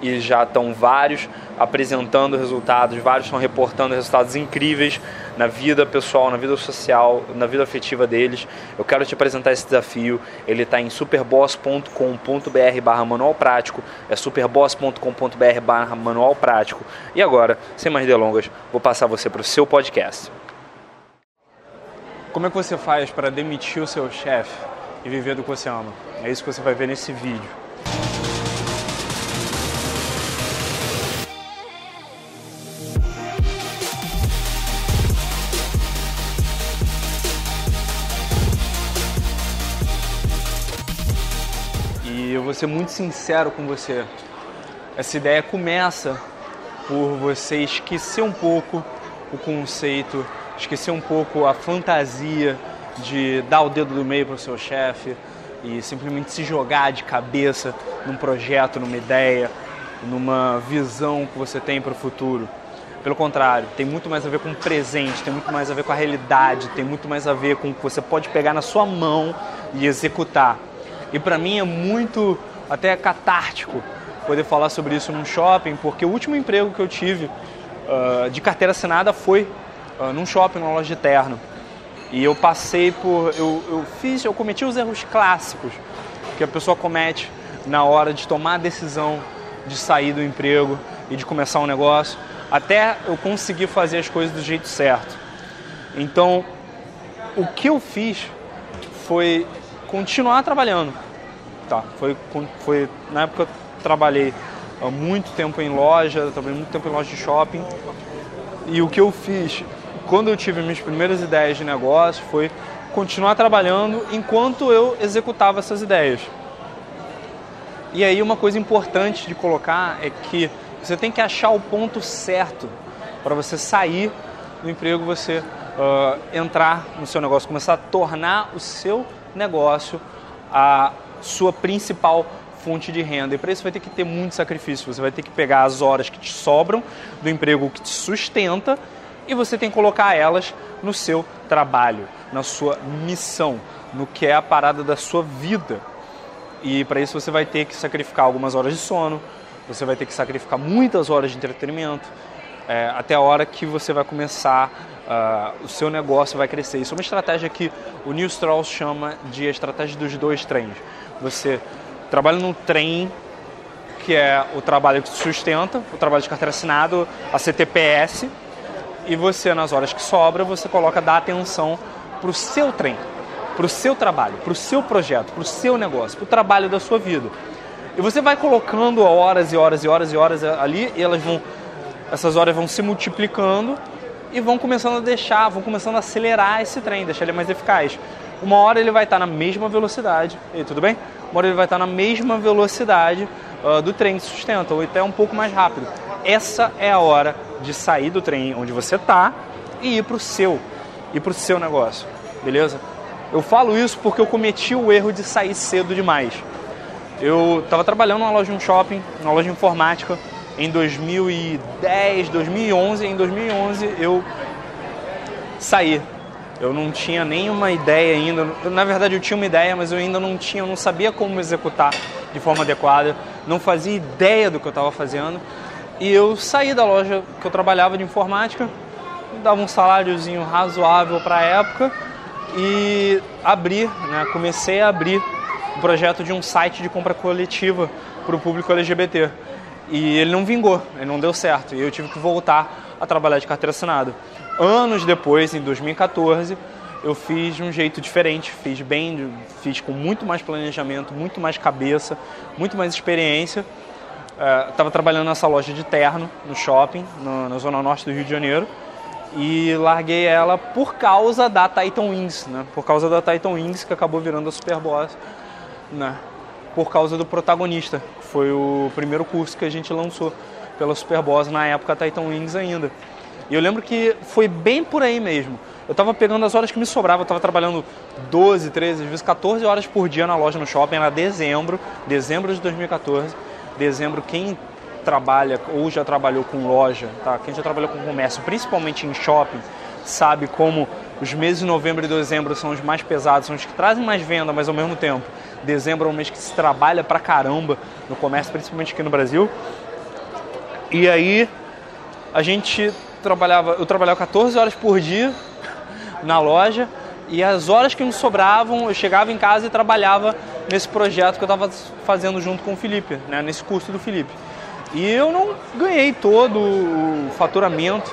e já estão vários apresentando resultados, vários estão reportando resultados incríveis na vida pessoal, na vida social, na vida afetiva deles. Eu quero te apresentar esse desafio. Ele está em superboss.com.br barra manual prático. É superboss.com.br barra manual prático. E agora, sem mais delongas, vou passar você para o seu podcast. Como é que você faz para demitir o seu chefe e viver do que você ama? É isso que você vai ver nesse vídeo. Ser muito sincero com você. Essa ideia começa por você esquecer um pouco o conceito, esquecer um pouco a fantasia de dar o dedo do meio para o seu chefe e simplesmente se jogar de cabeça num projeto, numa ideia, numa visão que você tem para o futuro. Pelo contrário, tem muito mais a ver com o presente, tem muito mais a ver com a realidade, tem muito mais a ver com o que você pode pegar na sua mão e executar. E para mim é muito até catártico poder falar sobre isso num shopping, porque o último emprego que eu tive uh, de carteira assinada foi uh, num shopping, numa loja de terno. E eu passei por. Eu, eu fiz, eu cometi os erros clássicos que a pessoa comete na hora de tomar a decisão de sair do emprego e de começar um negócio, até eu conseguir fazer as coisas do jeito certo. Então, o que eu fiz foi continuar trabalhando. Tá, foi, foi na época eu trabalhei há muito tempo em loja, trabalhei muito tempo em loja de shopping. E o que eu fiz quando eu tive minhas primeiras ideias de negócio foi continuar trabalhando enquanto eu executava essas ideias. E aí uma coisa importante de colocar é que você tem que achar o ponto certo para você sair do emprego, você uh, entrar no seu negócio, começar a tornar o seu negócio a sua principal fonte de renda. E para isso vai ter que ter muito sacrifício. Você vai ter que pegar as horas que te sobram do emprego que te sustenta e você tem que colocar elas no seu trabalho, na sua missão, no que é a parada da sua vida. E para isso você vai ter que sacrificar algumas horas de sono, você vai ter que sacrificar muitas horas de entretenimento, é, até a hora que você vai começar, uh, o seu negócio vai crescer. Isso é uma estratégia que o Neil Strauss chama de estratégia dos dois trens. Você trabalha no trem, que é o trabalho que sustenta, o trabalho de carteira assinada, a CTPS, e você, nas horas que sobra, você coloca dar atenção para o seu trem, para o seu trabalho, para o seu projeto, para o seu negócio, para o trabalho da sua vida. E você vai colocando horas e horas e horas e horas ali, e elas vão essas horas vão se multiplicando e vão começando a deixar, vão começando a acelerar esse trem, deixar ele mais eficaz. Uma hora ele vai estar na mesma velocidade, e tudo bem? Uma hora ele vai estar na mesma velocidade uh, do trem que sustenta, ou até um pouco mais rápido. Essa é a hora de sair do trem onde você está e ir para o seu, ir para o seu negócio, beleza? Eu falo isso porque eu cometi o erro de sair cedo demais. Eu estava trabalhando numa loja de um shopping, numa loja de informática, em 2010, 2011. Em 2011 eu saí. Eu não tinha nenhuma ideia ainda. Na verdade, eu tinha uma ideia, mas eu ainda não tinha, eu não sabia como executar de forma adequada. Não fazia ideia do que eu estava fazendo. E eu saí da loja que eu trabalhava de informática, dava um saláriozinho razoável para a época e abri, né, comecei a abrir o projeto de um site de compra coletiva para o público LGBT. E ele não vingou, ele não deu certo. E eu tive que voltar a trabalhar de carteira assinada. Anos depois, em 2014, eu fiz de um jeito diferente, fiz bem, fiz com muito mais planejamento, muito mais cabeça, muito mais experiência. Estava uh, trabalhando nessa loja de terno no shopping, no, na zona norte do Rio de Janeiro, e larguei ela por causa da Titan Wings, né? Por causa da Titan Wings que acabou virando a Superboss, né? Por causa do protagonista, foi o primeiro curso que a gente lançou pela Superboss na época Titan Wings ainda. E eu lembro que foi bem por aí mesmo. Eu estava pegando as horas que me sobravam, eu estava trabalhando 12, 13, às vezes 14 horas por dia na loja no shopping, era dezembro, dezembro de 2014. Dezembro, quem trabalha ou já trabalhou com loja, tá? quem já trabalhou com comércio, principalmente em shopping, sabe como os meses de novembro e dezembro são os mais pesados, são os que trazem mais venda, mas ao mesmo tempo, dezembro é um mês que se trabalha pra caramba no comércio, principalmente aqui no Brasil. E aí a gente trabalhava, eu trabalhava 14 horas por dia na loja e as horas que me sobravam eu chegava em casa e trabalhava nesse projeto que eu estava fazendo junto com o Felipe, né, nesse curso do Felipe. E eu não ganhei todo o faturamento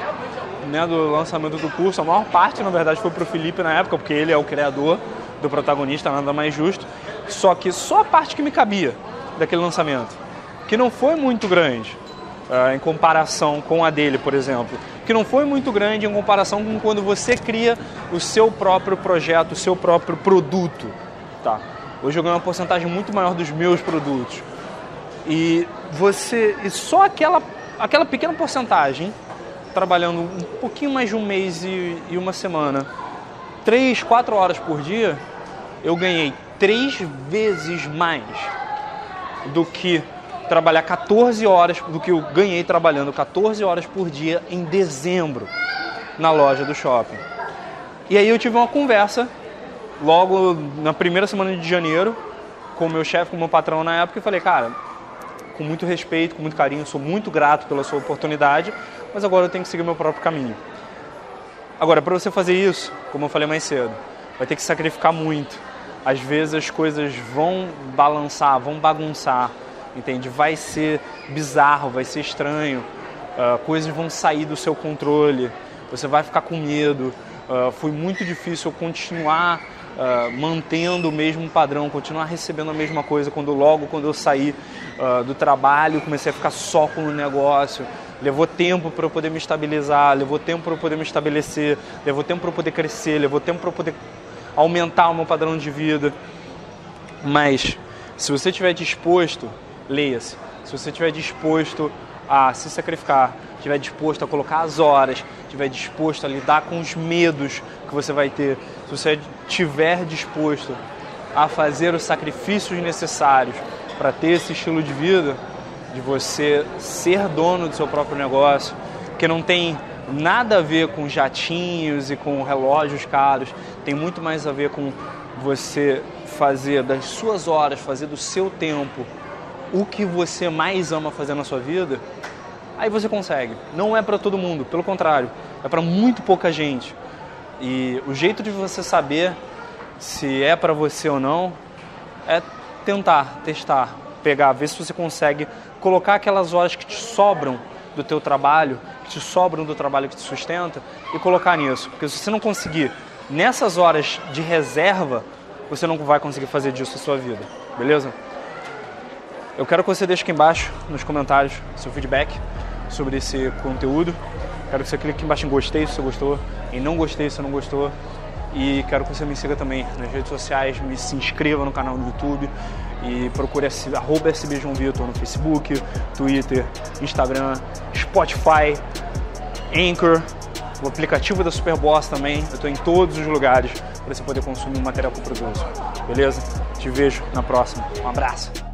né, do lançamento do curso, a maior parte na verdade foi para o Felipe na época, porque ele é o criador do protagonista, nada mais justo. Só que só a parte que me cabia daquele lançamento, que não foi muito grande, Uh, em comparação com a dele, por exemplo, que não foi muito grande em comparação com quando você cria o seu próprio projeto, o seu próprio produto. Tá? Hoje eu ganho uma porcentagem muito maior dos meus produtos. E você. E só aquela, aquela pequena porcentagem, trabalhando um pouquinho mais de um mês e, e uma semana, três, quatro horas por dia, eu ganhei três vezes mais do que trabalhar 14 horas do que eu ganhei trabalhando 14 horas por dia em dezembro na loja do shopping. E aí eu tive uma conversa logo na primeira semana de janeiro com o meu chefe, com o meu patrão na época e falei, cara, com muito respeito, com muito carinho, sou muito grato pela sua oportunidade, mas agora eu tenho que seguir meu próprio caminho. Agora, para você fazer isso, como eu falei mais cedo, vai ter que sacrificar muito. Às vezes as coisas vão balançar, vão bagunçar, entende? Vai ser bizarro, vai ser estranho, uh, coisas vão sair do seu controle, você vai ficar com medo. Uh, foi muito difícil eu continuar uh, mantendo o mesmo padrão, continuar recebendo a mesma coisa quando logo quando eu saí do trabalho comecei a ficar só com o negócio. Levou tempo para eu poder me estabilizar, levou tempo para eu poder me estabelecer, levou tempo para eu poder crescer, levou tempo para eu poder aumentar o meu padrão de vida. Mas se você estiver disposto leia-se. Se você estiver disposto a se sacrificar, estiver disposto a colocar as horas, estiver disposto a lidar com os medos que você vai ter, se você estiver disposto a fazer os sacrifícios necessários para ter esse estilo de vida, de você ser dono do seu próprio negócio, que não tem nada a ver com jatinhos e com relógios caros, tem muito mais a ver com você fazer das suas horas, fazer do seu tempo o que você mais ama fazer na sua vida, aí você consegue. Não é para todo mundo, pelo contrário, é para muito pouca gente. E o jeito de você saber se é para você ou não é tentar, testar, pegar, ver se você consegue colocar aquelas horas que te sobram do teu trabalho, que te sobram do trabalho que te sustenta e colocar nisso. Porque se você não conseguir nessas horas de reserva, você não vai conseguir fazer disso a sua vida. Beleza? Eu quero que você deixe aqui embaixo nos comentários seu feedback sobre esse conteúdo. Quero que você clique aqui embaixo em gostei se você gostou, em não gostei se você não gostou. E quero que você me siga também nas redes sociais, me se inscreva no canal do YouTube e procure arroba SBJoãoVitor no Facebook, Twitter, Instagram, Spotify, Anchor, o aplicativo da Superboss também. Eu estou em todos os lugares para você poder consumir o material que eu produzo. Beleza? Te vejo na próxima. Um abraço.